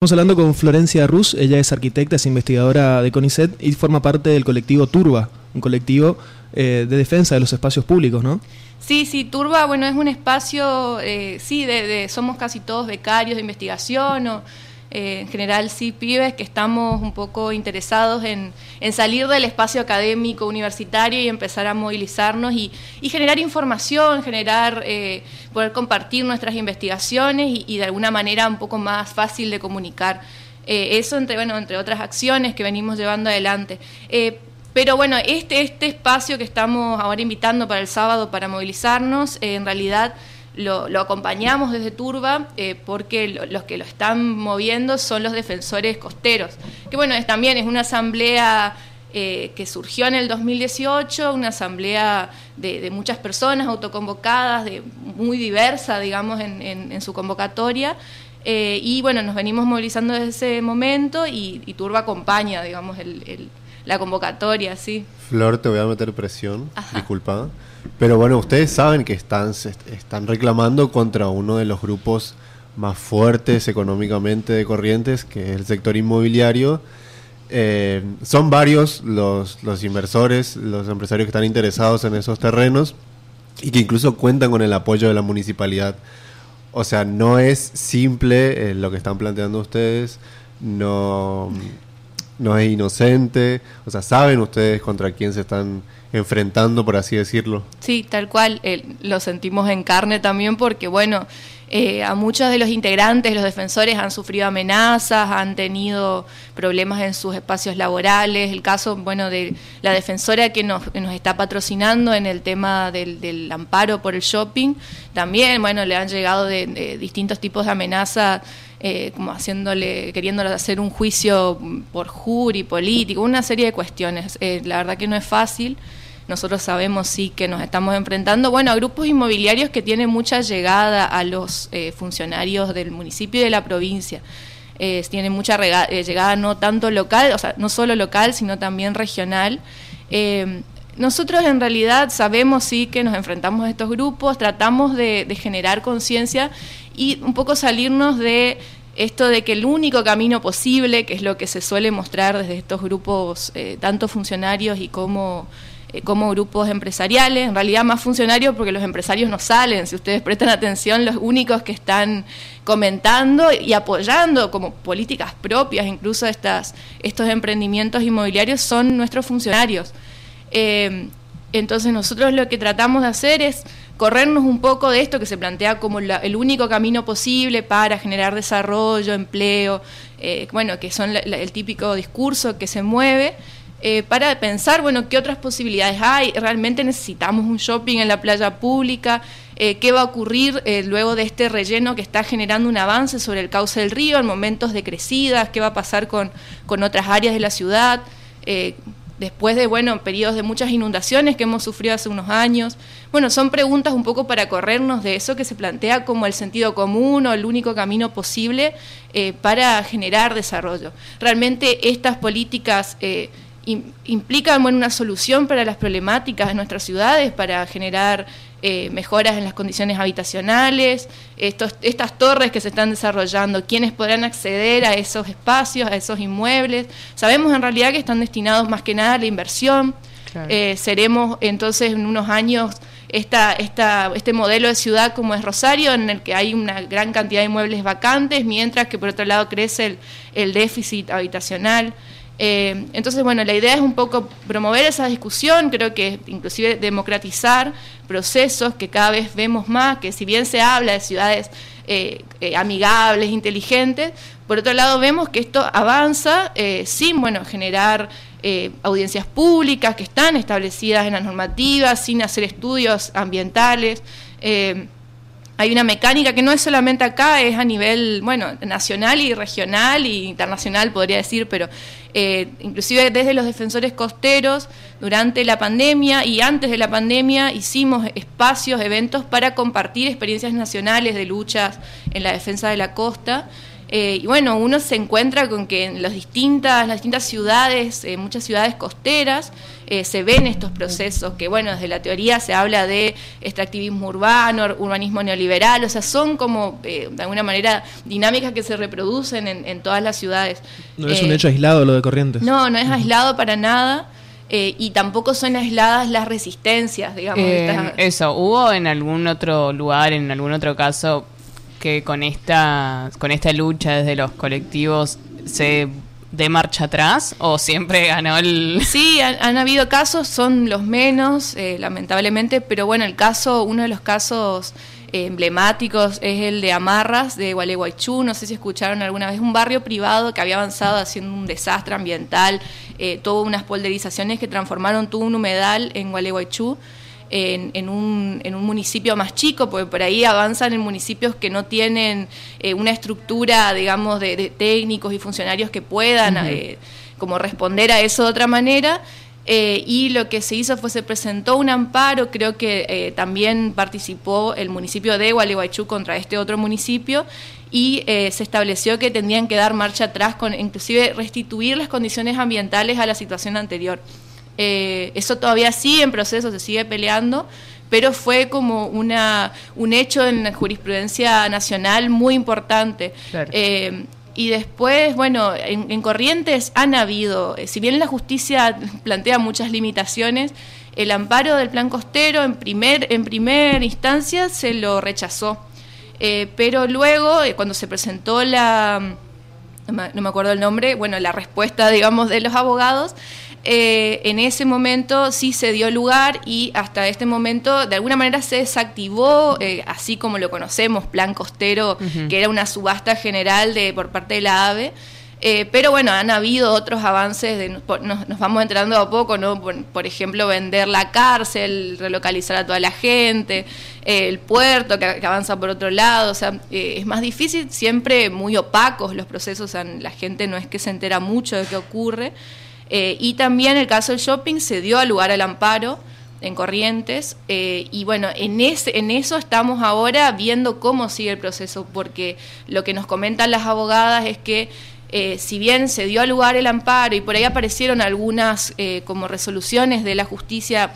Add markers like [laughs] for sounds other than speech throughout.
Estamos hablando con Florencia Ruz, ella es arquitecta, es investigadora de CONICET y forma parte del colectivo Turba, un colectivo eh, de defensa de los espacios públicos, ¿no? Sí, sí, Turba, bueno, es un espacio, eh, sí, de, somos casi todos becarios de investigación o eh, en general sí pibes que estamos un poco interesados en, salir del espacio académico universitario y empezar a movilizarnos y, generar información, generar, eh, poder compartir nuestras investigaciones y, de alguna manera un poco más fácil de comunicar. Eh, eso entre, bueno, entre otras acciones que venimos llevando adelante. pero bueno, este, este espacio que estamos ahora invitando para el sábado para movilizarnos, en realidad lo, acompañamos desde Turba eh, porque los que lo están moviendo son los defensores costeros, que bueno, es, también es una asamblea eh, que surgió en el 2018, una asamblea de, muchas personas autoconvocadas, de, muy diversa, digamos, en, su convocatoria. Eh, y bueno, nos venimos movilizando desde ese momento y, Turba acompaña, digamos, la convocatoria, sí. Flor, te voy a meter presión, disculpa. Pero bueno, ustedes saben que están, están reclamando contra uno de los grupos más fuertes económicamente de Corrientes, que es el sector inmobiliario. Eh, son varios los, los inversores, los empresarios que están interesados en esos terrenos y que incluso cuentan con el apoyo de la municipalidad. O sea, no es simple eh, lo que están planteando ustedes, no, no es inocente, o sea, saben ustedes contra quién se están enfrentando, por así decirlo. Sí, tal cual, eh, lo sentimos en carne también porque, bueno, eh, a muchos de los integrantes, los defensores han sufrido amenazas, han tenido problemas en sus espacios laborales. El caso, bueno, de la defensora que nos, está patrocinando en el tema del, amparo por el shopping, también, bueno, le han llegado de, distintos tipos de amenazas. Eh, como haciéndole, queriéndole hacer un juicio por jury político, una serie de cuestiones. la verdad que no es fácil nosotros sabemos sí que nos estamos enfrentando, bueno, a grupos inmobiliarios que tienen mucha llegada a los eh, funcionarios del municipio y de la provincia. Eh, tienen mucha eh, llegada no tanto local, o sea, no solo local, sino también regional. Nosotros en realidad sabemos sí que nos enfrentamos a estos grupos, tratamos de, generar conciencia y un poco salirnos de esto de que el único camino posible, que es lo que se suele mostrar desde estos grupos, tanto funcionarios y como eh, como grupos empresariales, en realidad más funcionarios porque los empresarios no salen, si ustedes prestan atención, los únicos que están comentando y apoyando como políticas propias incluso estas, estos emprendimientos inmobiliarios son nuestros funcionarios. Eh, entonces nosotros lo que tratamos de hacer es corrernos un poco de esto que se plantea como el único camino posible para generar desarrollo, empleo, eh, bueno, que son el típico discurso que se mueve eh, para pensar, bueno, qué otras posibilidades hay. Realmente necesitamos un shopping en la playa pública. ¿Qué va a ocurrir luego de este relleno que está generando un avance sobre el cauce del río en momentos de crecidas? ¿Qué va a pasar con, con otras áreas de la ciudad? Después de, bueno, periodos de muchas inundaciones que hemos sufrido hace unos años. Bueno, son preguntas un poco para corrernos de eso que se plantea como el sentido común o el único camino posible para generar desarrollo. Realmente estas políticas implican una solución para las problemáticas de nuestras ciudades, para generar eh, mejoras en las condiciones habitacionales, estos, estas torres que se están desarrollando, quiénes podrán acceder a esos espacios, a esos inmuebles. Sabemos en realidad que están destinados más que nada a la inversión. Eh, seremos entonces en unos años esta, esta, este modelo de ciudad como es Rosario, en el que hay una gran cantidad de inmuebles vacantes, mientras que por otro lado crece el, el déficit habitacional. Eh, entonces, bueno, la idea es un poco promover esa discusión, creo que inclusive democratizar procesos que cada vez vemos más, que si bien se habla de ciudades eh, eh, amigables, inteligentes, por otro lado vemos que esto avanza sin, bueno, generar audiencias públicas que están establecidas en las normativas, sin hacer estudios ambientales hay una mecánica que no es solamente acá, es a nivel, bueno, nacional y regional e internacional, podría decir, pero eh, inclusive desde los defensores costeros, durante la pandemia y antes de la pandemia, hicimos espacios, eventos para compartir experiencias nacionales de luchas en la defensa de la costa. Eh, y bueno, uno se encuentra con que en las distintas, las distintas ciudades, en muchas ciudades costeras, eh, se ven estos procesos que, bueno, desde la teoría se habla de extractivismo urbano, urbanismo neoliberal, o sea, son como, de alguna manera, dinámicas que se reproducen en, todas las ciudades. No es un hecho aislado lo de Corrientes. No, no es aislado para nada. y tampoco son aisladas las resistencias, digamos. Eso, ¿hubo en algún otro lugar, en algún otro caso, que con esta, con esta lucha desde los colectivos se de marcha atrás o siempre ganó el...? [laughs] Sí, han, habido casos, son los menos, eh, lamentablemente, pero bueno, el caso, uno de los casos eh, emblemáticos es el de Amarras, de Gualeguaychú, no sé si escucharon alguna vez, un barrio privado que había avanzado haciendo un desastre ambiental, eh, tuvo unas polderizaciones que transformaron todo un humedal en Gualeguaychú, en, un, en, un, municipio más chico, porque por ahí avanzan en municipios que no tienen eh, una estructura, digamos, de, técnicos y funcionarios que puedan eh, como responder a eso de otra manera. Eh, y lo que se hizo fue se presentó un amparo, creo que también participó el municipio de Gualeguaychú contra este otro municipio y se estableció que tendrían que dar marcha atrás, con inclusive restituir las condiciones ambientales a la situación anterior. Eh, eso todavía sigue en proceso, se sigue peleando, pero fue como una, un hecho en la jurisprudencia nacional muy importante. Eh, y después, bueno, en, Corrientes han habido, eh, si bien la justicia plantea muchas limitaciones, el amparo del plan costero en primer, en primera instancia se lo rechazó. pero luego, cuando se presentó la, no me acuerdo el nombre, bueno, la respuesta, digamos, de los abogados, eh, en ese momento sí se dio lugar y hasta este momento de alguna manera se desactivó, eh, así como lo conocemos, Plan Costero, que era una subasta general de, por parte de la AVE. Eh, pero bueno, han habido otros avances, de, nos, vamos entrando a poco, ¿no? Por, ejemplo, vender la cárcel, relocalizar a toda la gente, el puerto que, avanza por otro lado, o sea, es más difícil, siempre muy opacos los procesos, la gente no es que se entera mucho de qué ocurre. Eh, y también el caso del shopping se dio al lugar al amparo en Corrientes eh, y bueno, en, ese, en eso estamos ahora viendo cómo sigue el proceso, porque lo que nos comentan las abogadas es que eh, si bien se dio al lugar el amparo y por ahí aparecieron algunas como resoluciones de la justicia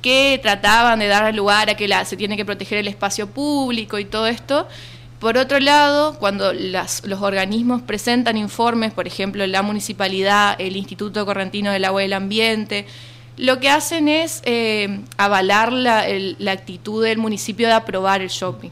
que trataban de dar lugar a que la, se tiene que proteger el espacio público y todo esto, por otro lado, cuando los organismos presentan informes, por ejemplo, la municipalidad, el Instituto Correntino del Agua y del Ambiente, lo que hacen es eh, avalar la, actitud del municipio de aprobar el shopping.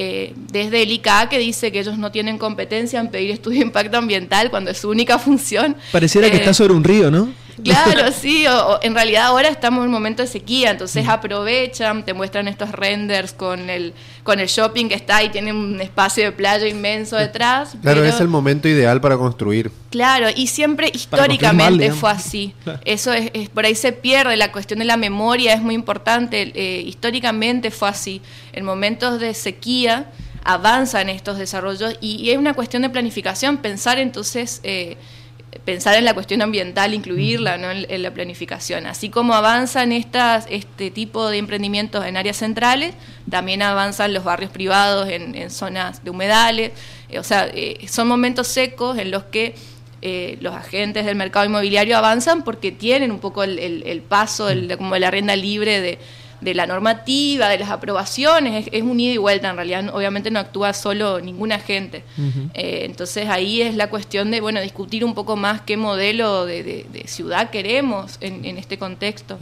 Eh, desde el ICA que dice que ellos no tienen competencia en pedir estudio de impacto ambiental cuando es su única función. Pareciera que está eh, sobre un río, ¿no? Claro, [laughs] sí, o, en realidad ahora estamos en un momento de sequía, entonces mm. aprovechan, te muestran estos renders con el, con el shopping que está ahí, tiene un espacio de playa inmenso detrás. Claro, es el momento ideal para construir. Claro, y siempre históricamente fue así. [laughs] Eso es, por ahí se pierde, la cuestión de la memoria es muy importante, eh, históricamente fue así. En momentos de sequía avanzan estos desarrollos y, es una cuestión de planificación, pensar entonces... Eh, pensar en la cuestión ambiental, incluirla en, la planificación. Así como avanzan este tipo de emprendimientos en áreas centrales, también avanzan los barrios privados en, zonas de humedales. Eh, o sea, eh, son momentos secos en los que eh, los agentes del mercado inmobiliario avanzan porque tienen un poco el, paso, como la rienda libre de de la normativa, de las aprobaciones, es, un ida y vuelta en realidad, obviamente no actúa solo ningún agente. Eh, entonces ahí es la cuestión de, bueno, discutir un poco más qué modelo de, ciudad queremos en, este contexto.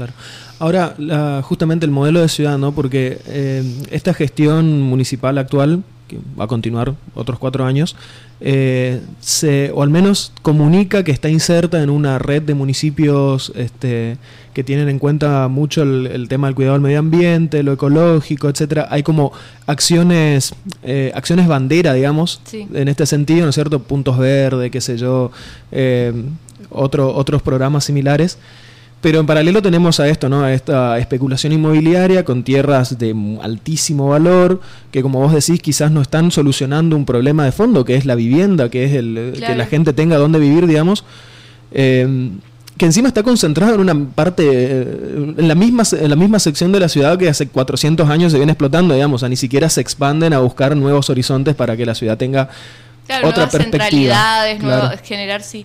Ahora, justamente el modelo de ciudad, ¿no? Porque eh, esta gestión municipal actual, que va a continuar otros cuatro años, eh, se, o al menos comunica que está inserta en una red de municipios este, que tienen en cuenta mucho el, tema del cuidado del medio ambiente, lo ecológico, etcétera. Hay como acciones, eh, acciones bandera, digamos, en este sentido, ¿no es cierto? Puntos verdes, qué sé yo, eh, otro, otros programas similares. Pero en paralelo tenemos a esto, ¿no? A esta especulación inmobiliaria con tierras de altísimo valor, que como vos decís, quizás no están solucionando un problema de fondo, que es la vivienda, que es el que la gente tenga dónde vivir, digamos. Eh, que encima está concentrado en una parte, eh, en la, misma, en la misma sección de la ciudad que hace 400 años se viene explotando, digamos, o sea, ni siquiera se expanden a buscar nuevos horizontes para que la ciudad tenga otra perspectiva. generar sí.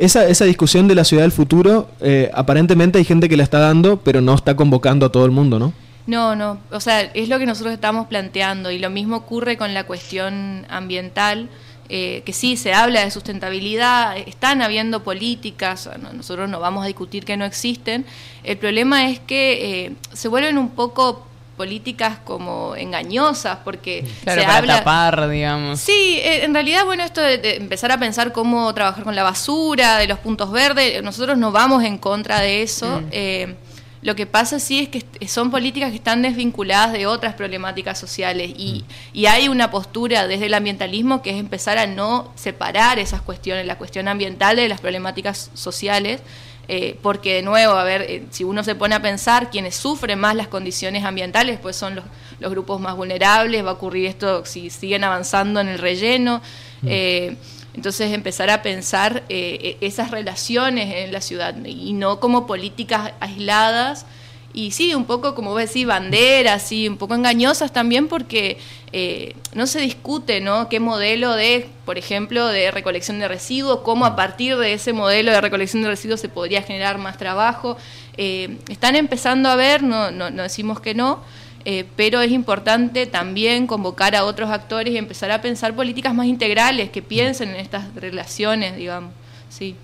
Esa, esa discusión de la ciudad del futuro, eh, aparentemente hay gente que la está dando, pero no está convocando a todo el mundo, ¿no? No, no, o sea, es lo que nosotros estamos planteando y lo mismo ocurre con la cuestión ambiental. Eh, que sí, se habla de sustentabilidad, están habiendo políticas, nosotros no vamos a discutir que no existen, el problema es que eh, se vuelven un poco políticas como engañosas porque se habla tapar digamos sí eh, en realidad bueno esto de, empezar a pensar cómo trabajar con la basura de los puntos verdes nosotros no vamos en contra de eso mm. Lo que pasa sí es que son políticas que están desvinculadas de otras problemáticas sociales y, mm. y, hay una postura desde el ambientalismo que es empezar a no separar esas cuestiones, la cuestión ambiental de las problemáticas sociales, eh, porque de nuevo, a ver, eh, si uno se pone a pensar, quienes sufren más las condiciones ambientales, pues son los, los grupos más vulnerables, va a ocurrir esto si siguen avanzando en el relleno. Mm. Eh, entonces empezar a pensar eh, e-, esas relaciones en la ciudad y no como políticas aisladas y sí, un poco como vos decís, banderas, sí, un poco engañosas también porque eh, no se discute, ¿no? Qué modelo de, por ejemplo, de recolección de residuos, cómo a partir de ese modelo de recolección de residuos se podría generar más trabajo. Eh, están empezando a ver, no, no, no decimos que no, eh, pero es importante también convocar a otros actores y empezar a pensar políticas más integrales que piensen en estas relaciones, digamos. Sí.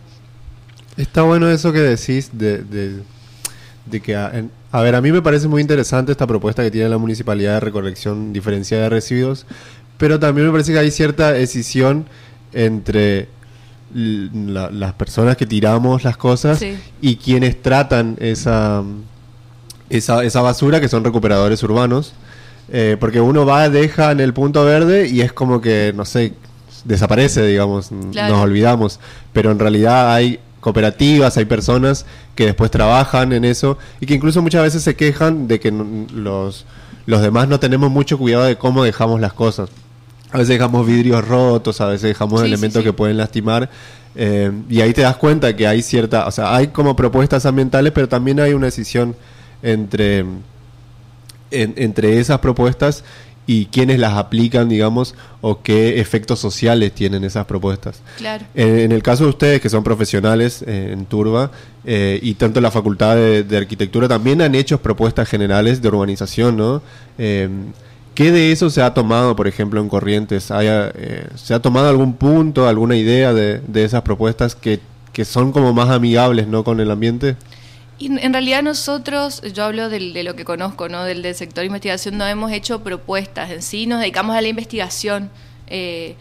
Está bueno eso que decís de, de, que, a, a, ver, a mí me parece muy interesante esta propuesta que tiene la municipalidad de recolección diferenciada de residuos, pero también me parece que hay cierta decisión entre las personas que tiramos las cosas y quienes tratan esa esa, esa basura que son recuperadores urbanos. Eh, porque uno va, deja en el punto verde y es como que, no sé, desaparece, digamos, nos olvidamos. Pero en realidad hay cooperativas, hay personas que después trabajan en eso y que incluso muchas veces se quejan de que los, los demás no tenemos mucho cuidado de cómo dejamos las cosas. A veces dejamos vidrios rotos, a veces dejamos elementos que pueden lastimar. Eh, y ahí te das cuenta que hay cierta, o sea, hay como propuestas ambientales, pero también hay una decisión entre, entre esas propuestas y quiénes las aplican, digamos, o qué efectos sociales tienen esas propuestas. Claro. En, el caso de ustedes, que son profesionales eh, en Turba, eh, y tanto la Facultad de, Arquitectura también han hecho propuestas generales de urbanización, ¿no? Eh, ¿Qué de eso se ha tomado, por ejemplo, en Corrientes? ¿Se ha tomado algún punto, alguna idea de, de esas propuestas que, que son como más amigables, ¿no? Con el ambiente. Y en realidad nosotros, yo hablo de lo que conozco, ¿no? del, del sector de investigación, no hemos hecho propuestas en sí, nos dedicamos a la investigación, eh,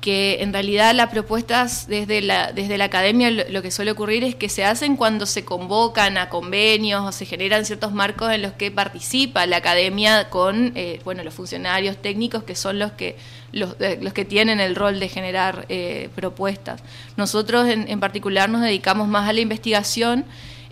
que en realidad las propuestas desde la, desde la academia lo, que suele ocurrir es que se hacen cuando se convocan a convenios o se generan ciertos marcos en los que participa la academia con eh, bueno, los funcionarios técnicos que son los que, los, eh, los que tienen el rol de generar propuestas. Nosotros en, en particular nos dedicamos más a la investigación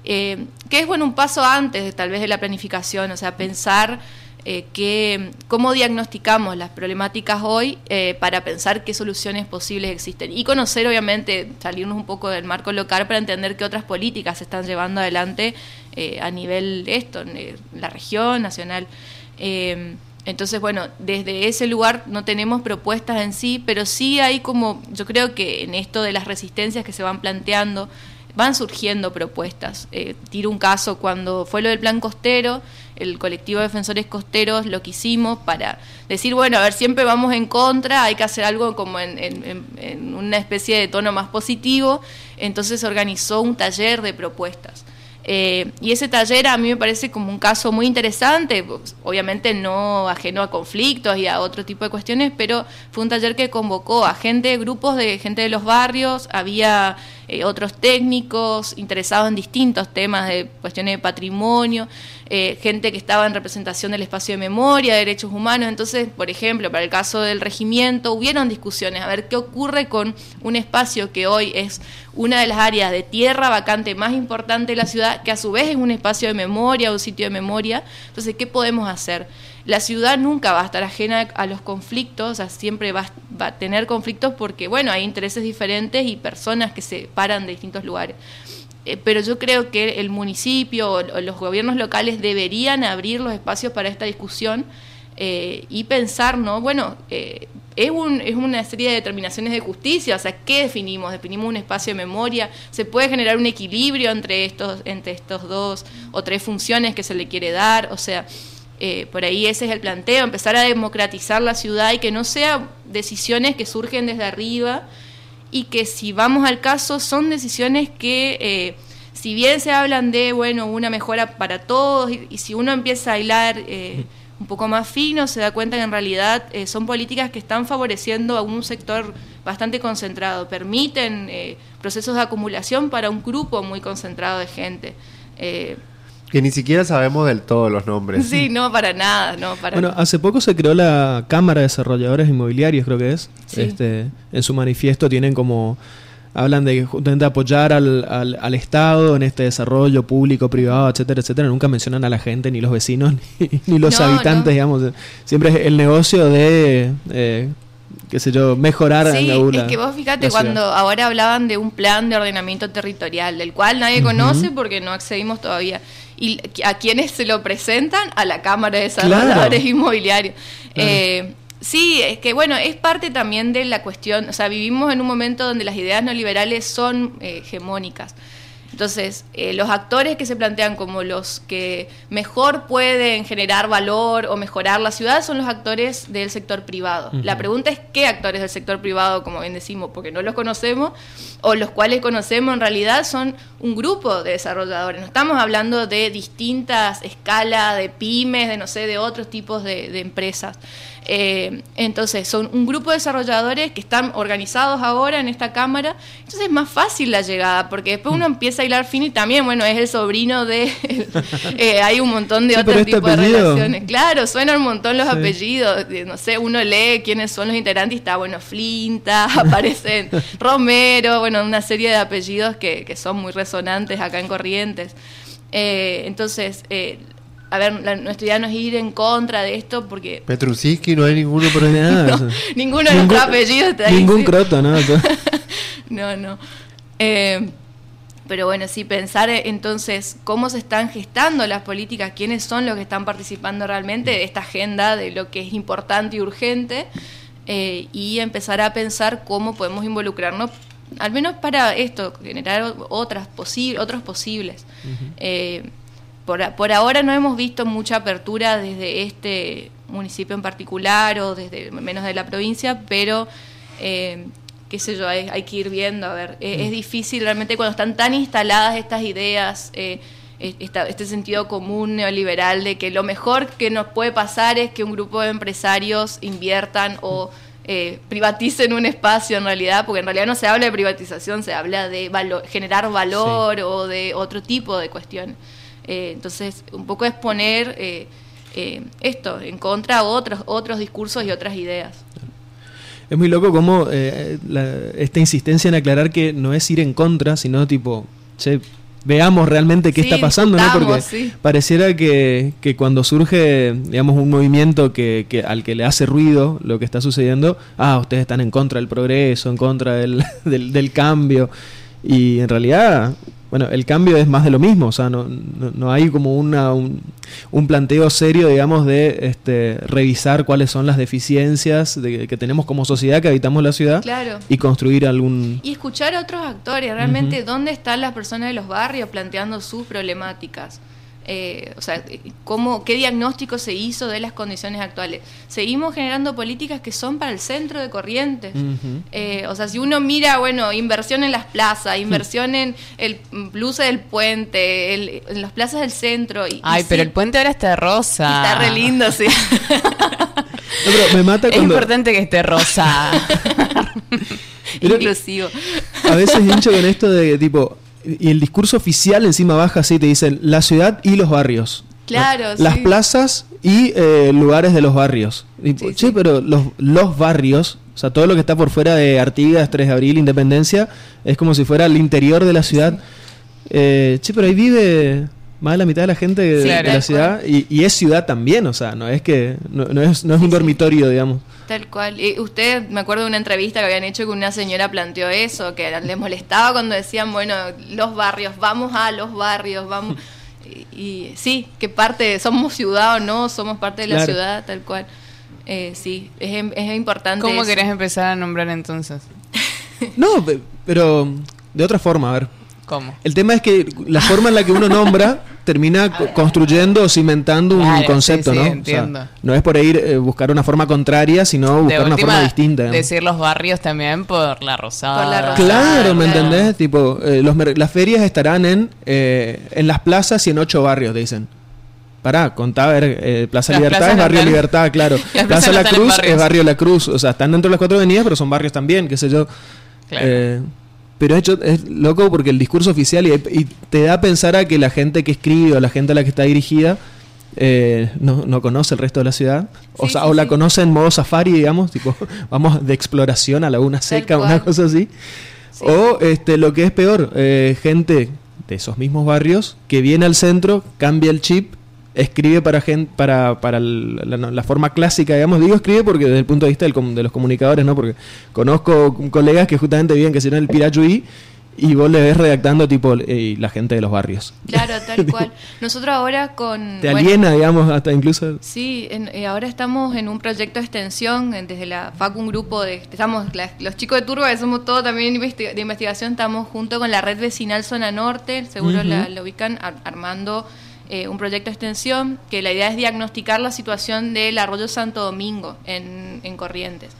eh, que es bueno un paso antes tal vez de la planificación, o sea, pensar eh, que, cómo diagnosticamos las problemáticas hoy eh, para pensar qué soluciones posibles existen y conocer obviamente, salirnos un poco del marco local para entender qué otras políticas se están llevando adelante a nivel de esto, en la región, nacional. Entonces, bueno, desde ese lugar no tenemos propuestas en sí, pero sí hay como, yo creo que en esto de las resistencias que se van planteando, van surgiendo propuestas. Eh, tiro un caso, cuando fue lo del plan costero, el colectivo de defensores costeros lo que hicimos para decir, bueno, a ver, siempre vamos en contra, hay que hacer algo como en, en una especie de tono más positivo, entonces organizó un taller de propuestas. Eh, y ese taller a mí me parece como un caso muy interesante, obviamente no ajeno a conflictos y a otro tipo de cuestiones, pero fue un taller que convocó a gente, grupos de gente de los barrios, había eh, otros técnicos interesados en distintos temas de cuestiones de patrimonio, eh, gente que estaba en representación del espacio de memoria, de derechos humanos. Entonces, por ejemplo, para el caso del regimiento, hubieron discusiones a ver qué ocurre con un espacio que hoy es una de las áreas de tierra vacante más importante de la ciudad, que a su vez es un espacio de memoria, un sitio de memoria. Entonces, ¿qué podemos hacer? La ciudad nunca va a estar ajena a los conflictos, o sea, siempre va, a tener conflictos porque, bueno, hay intereses diferentes y personas que se paran de distintos lugares. Eh, pero yo creo que el municipio o, los gobiernos locales deberían abrir los espacios para esta discusión eh, y pensar, ¿no? Bueno, eh, es, un, es una serie de determinaciones de justicia, o sea, ¿qué definimos? Definimos un espacio de memoria, se puede generar un equilibrio entre estos, entre estos dos o tres funciones que se le quiere dar, o sea, por ahí ese es el planteo, empezar a democratizar la ciudad y que no sean decisiones que surgen desde arriba y que si vamos al caso son decisiones que eh, si bien se hablan de bueno una mejora para todos y, si uno empieza a hilar eh, un poco más fino se da cuenta que en realidad son políticas que están favoreciendo a un sector bastante concentrado permiten procesos de acumulación para un grupo muy concentrado de gente que ni siquiera sabemos del todo los nombres. Sí, no, para nada, no, para Bueno, hace poco se creó la Cámara de Desarrolladores Inmobiliarios, creo que es. Este, en su manifiesto tienen como hablan de justamente apoyar al, al, Estado en este desarrollo público, privado, etcétera, etcétera. Nunca mencionan a la gente, ni los vecinos, [laughs] ni, los habitantes, digamos. Siempre es el negocio de, eh, qué sé yo, mejorar sí, es que vos fíjate cuando ahora hablaban de un plan de ordenamiento territorial, del cual nadie conoce porque no accedimos todavía y a quienes se lo presentan a la Cámara de Desarrolladores Inmobiliarios. Eh, sí, es que bueno, es parte también de la cuestión, o sea, vivimos en un momento donde las ideas neoliberales son eh, hegemónicas. Entonces, eh, los actores que se plantean como los que mejor pueden generar valor o mejorar la ciudad son los actores del sector privado. La pregunta es qué actores del sector privado, como bien decimos, porque no los conocemos, o los cuales conocemos en realidad son un grupo de desarrolladores. No estamos hablando de distintas escalas, de pymes, de no sé, de otros tipos de empresas. Eh, entonces, son un grupo de desarrolladores que están organizados ahora en esta cámara. Entonces es más fácil la llegada, porque después uno empieza a hilar fino y también, bueno, es el sobrino de... [laughs] Eh, hay un montón de otros este tipos de relaciones. Claro, suenan un montón los apellidos. No sé, uno lee quiénes son los integrantes y está, bueno, Flinta, [laughs] aparecen Romero, bueno, una serie de apellidos que, que son muy resonantes acá en Corrientes. Eh, entonces, eh, a ver, nuestra idea no es ir en contra de esto porque... Petrusinski no hay ninguno por [laughs] nada. ninguno de nuestros apellidos está ahí. Ningún croto, ¿no? no, no. Eh, pero bueno, sí, pensar entonces cómo se están gestando las políticas, quiénes son los que están participando realmente de esta agenda de lo que es importante y urgente, eh, y empezar a pensar cómo podemos involucrarnos, al menos para esto, generar otras otros posibles. Por, ahora no hemos visto mucha apertura desde este municipio en particular o desde menos de la provincia, pero eh, qué sé yo, hay, que ir viendo, a ver, es, mm. difícil realmente cuando están tan instaladas estas ideas, eh, este sentido común neoliberal de que lo mejor que nos puede pasar es que un grupo de empresarios inviertan o eh, privaticen un espacio en realidad, porque en realidad no se habla de privatización, se habla de generar valor o de otro tipo de cuestiones. Eh, entonces, un poco es poner eh, eh, esto en contra a otros, otros discursos y otras ideas. Es muy loco como esta insistencia en aclarar que no es ir en contra, sino tipo, veamos realmente qué está pasando, ¿no? Porque pareciera que, que, cuando surge, digamos, un movimiento que, que, al que le hace ruido lo que está sucediendo, ah, ustedes están en contra del progreso, en contra del, [laughs] del, del cambio. Y en realidad bueno, el cambio es más de lo mismo, o sea, no, no, hay como una, un, planteo serio, digamos, de este, revisar cuáles son las deficiencias de, que tenemos como sociedad que habitamos la ciudad y construir algún... Y escuchar a otros actores, realmente, ¿dónde están las personas de los barrios planteando sus problemáticas? Eh, o sea, cómo, qué diagnóstico se hizo de las condiciones actuales. Seguimos generando políticas que son para el centro de Corrientes. Eh, o sea, si uno mira, bueno, inversión en las plazas, inversión en el luce del puente, en las plazas del centro. Y, Ay, pero el puente ahora está rosa. Está re lindo, sí. [laughs] me mata Es importante que esté rosa. [laughs] Inclusivo. A veces hincho con esto de tipo, y el discurso oficial encima baja así, te dicen la ciudad y los barrios. Claro, Las plazas y eh, lugares de los barrios. sí, pero los, los barrios, o sea, todo lo que está por fuera de Artigas, 3 de Abril, Independencia, es como si fuera el interior de la ciudad. Eh, che, pero ahí vive más de la mitad de la gente de, la ciudad y, y, es ciudad también, o sea, no es que no, no es, no es un dormitorio, digamos. Tal cual. Y usted, me acuerdo de una entrevista que habían hecho que una señora planteó eso, que les molestaba cuando decían, bueno, los barrios, vamos a los barrios, vamos. y, sí, que parte, somos ciudad o no, somos parte de la ciudad, tal cual. Eh, sí, es, es importante. ¿Cómo querés empezar a nombrar entonces? [laughs] no, pero de otra forma, a ver. ¿Cómo? El tema es que la forma en la que uno nombra termina construyendo o cimentando un concepto, ¿no? Entiendo. no es por ir eh, buscar una forma contraria, sino buscar una forma distinta. Decir los barrios también por la rosada. Claro, ¿me entendés? Tipo, eh, las ferias estarán en, eh, en las plazas y en ocho barrios, dicen. Pará, contá, a ver, Plaza Libertad es barrio Libertad, [laughs] claro. Plaza La Cruz es barrio La Cruz. O sea, están dentro de las cuatro avenidas, pero son barrios también, qué sé yo. Claro. Pero hecho, es loco porque el discurso oficial y, te da a pensar a que la gente que escribe o la gente a la que está dirigida eh, no, conoce el resto de la ciudad. o sea, o la conoce en modo safari, digamos, tipo, [laughs] vamos de exploración a laguna seca, una cosa así. O este, lo que es peor, eh, gente de esos mismos barrios que viene al centro, cambia el chip escribe para gente, para, para la, forma clásica, digamos, digo escribe porque desde el punto de vista de los comunicadores, ¿no? Porque conozco colegas que justamente viven que no el Pirachuí y vos le ves redactando tipo la gente de los barrios. Claro, [laughs] tal cual. Nosotros ahora con... Te aliena, digamos, hasta incluso... Sí, eh, ahora estamos en un proyecto de extensión, desde la FAC, un grupo de... Estamos, los chicos de Turba, que somos todos también de investigación, estamos junto con la red vecinal Zona Norte, seguro la, ubican, armando eh, un proyecto de extensión que la idea es diagnosticar la situación del arroyo Santo Domingo en, Corrientes.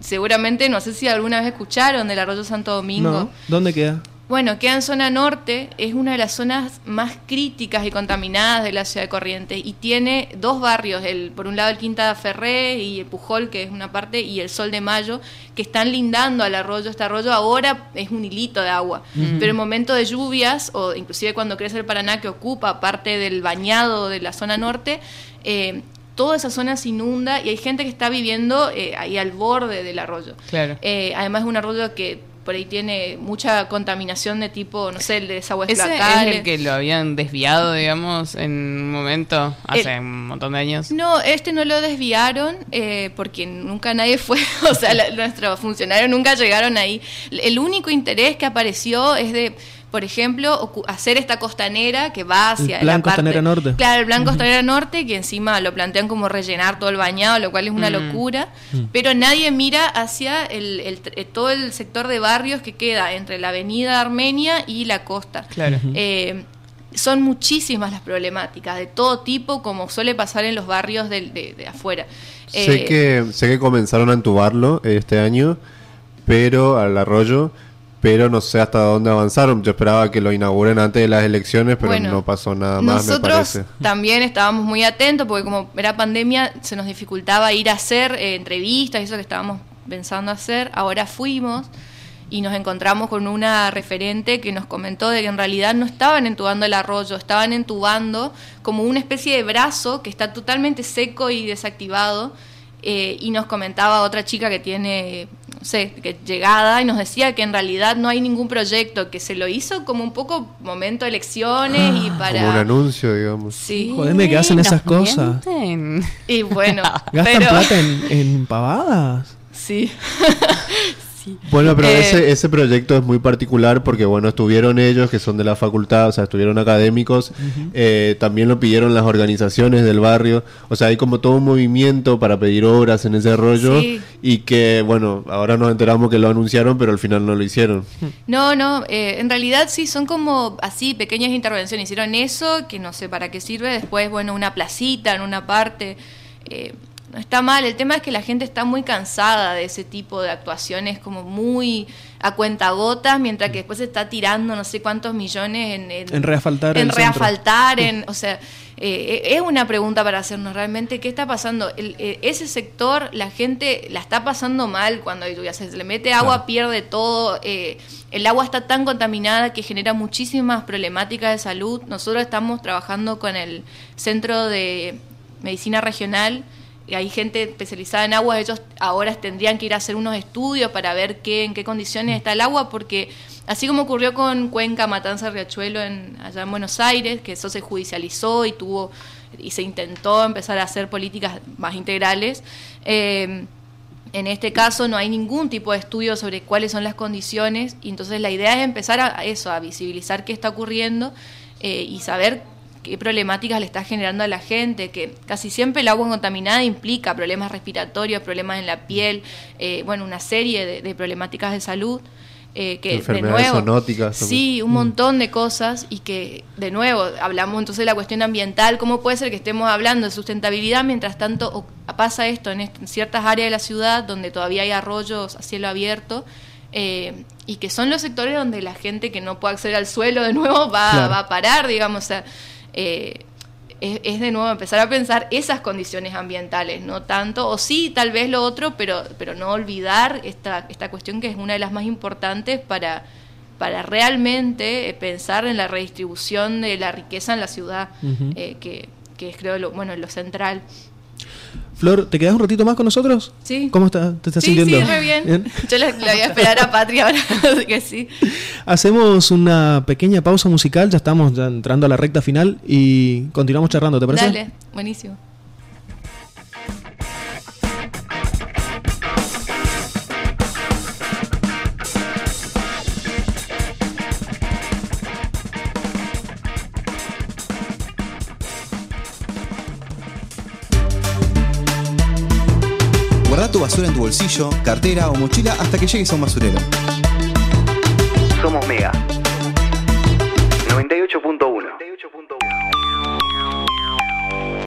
Seguramente, no sé si alguna vez escucharon del arroyo Santo Domingo. ¿Dónde queda? Bueno, queda en zona norte, es una de las zonas más críticas y contaminadas de la ciudad de Corrientes y tiene dos barrios, el, por un lado el Quinta Ferré y el Pujol, que es una parte, y el Sol de Mayo, que están lindando al arroyo. Este arroyo ahora es un hilito de agua, pero en momento de lluvias, o inclusive cuando crece el Paraná, que ocupa parte del bañado de la zona norte, eh, toda esa zona se inunda y hay gente que está viviendo eh, ahí al borde del arroyo. Claro. Eh, además es un arroyo que por ahí tiene mucha contaminación de tipo, no sé, el de desagües ¿Ese es el que lo habían desviado, digamos, en un momento, hace un montón de años? No, este no lo desviaron eh, porque nunca nadie fue, [laughs] o sea, nuestros funcionarios nunca llegaron ahí. El único interés que apareció es de por ejemplo, hacer esta costanera que va hacia el plan costanera norte. Claro, el plan costanera norte, que encima lo plantean como rellenar todo el bañado, lo cual es una locura, pero nadie mira hacia el, eh, todo el sector de barrios que queda entre la avenida Armenia y la costa. Claro. Eh, son muchísimas las problemáticas de todo tipo, como suele pasar en los barrios de, afuera. Sé, eh, que, sé que comenzaron a entubarlo este año, pero al arroyo pero no sé hasta dónde avanzaron. Yo esperaba que lo inauguren antes de las elecciones, pero no pasó nada más, me parece. también estábamos muy atentos, porque como era pandemia, se nos dificultaba ir a hacer eh, entrevistas y eso que estábamos pensando hacer. Ahora fuimos y nos encontramos con una referente que nos comentó de que en realidad no estaban entubando el arroyo, estaban entubando como una especie de brazo que está totalmente seco y desactivado. Eh, y nos comentaba otra chica que tiene sé, que llegada y nos decía que en realidad no hay ningún proyecto, que se lo hizo como un poco momento de elecciones y para... Como un anuncio, digamos. Sí. Jodeme que hacen esas cosas. Y bueno... [laughs] ¿Gastan plata en, en pavadas? Sí. [laughs] Bueno, pero ese, eh, ese proyecto es muy particular porque, bueno, estuvieron ellos que son de la facultad, o sea, estuvieron académicos, eh, también lo pidieron las organizaciones del barrio, o sea, hay como todo un movimiento para pedir obras en ese rollo y que, bueno, ahora nos enteramos que lo anunciaron, pero al final no lo hicieron. No, no, eh, en realidad sí, son como así pequeñas intervenciones, hicieron eso, que no sé para qué sirve, después, bueno, una placita en una parte. Eh, no está mal, el tema es que la gente está muy cansada de ese tipo de actuaciones como muy a cuentagotas, mientras que después se está tirando no sé cuántos millones en... En, reafaltar. En reafaltar, en, o sea, eh, es una pregunta para hacernos realmente, ¿qué está pasando? Eh, ese sector, la gente la está pasando mal cuando hay se le mete agua, pierde todo, eh, el agua está tan contaminada que genera muchísimas problemáticas de salud. Nosotros estamos trabajando con el Centro de Medicina Regional, hay gente especializada en agua, ellos ahora tendrían que ir a hacer unos estudios para ver qué, en qué condiciones está el agua, porque así como ocurrió con Cuenca, Matanza, Riachuelo en, allá en Buenos Aires, que eso se judicializó y tuvo y se intentó empezar a hacer políticas más integrales. Eh, en este caso no hay ningún tipo de estudio sobre cuáles son las condiciones y entonces la idea es empezar a eso, a visibilizar qué está ocurriendo eh, y saber qué problemáticas le está generando a la gente, que casi siempre el agua contaminada implica problemas respiratorios, problemas en la piel, eh, bueno, una serie de, problemáticas de salud. Eh, que de nuevo sí un mm. montón de cosas y que de nuevo hablamos entonces de la cuestión ambiental cómo puede ser que estemos hablando de sustentabilidad mientras tanto pasa esto en, ciertas áreas de la ciudad donde todavía hay arroyos a cielo abierto eh, y que son los sectores donde la gente que no puede acceder al suelo de nuevo va, va a parar digamos o sea, eh, es, de nuevo empezar a pensar esas condiciones ambientales, no tanto, o sí, tal vez lo otro, pero, pero no olvidar esta, esta cuestión que es una de las más importantes para, para realmente eh, pensar en la redistribución de la riqueza en la ciudad, eh, que, que, es creo lo, bueno, lo central. Flor, ¿te quedas un ratito más con nosotros? Sí. ¿Cómo estás? ¿Te estás sintiendo? Sí, muy bien. Yo le, voy a esperar a Patria ahora, [laughs] así que sí. Hacemos una pequeña pausa musical, ya estamos entrando a la recta final y continuamos charlando, ¿te parece? Dale, buenísimo. Basura en tu bolsillo, cartera o mochila hasta que llegues a un basurero. Somos Mega 98.1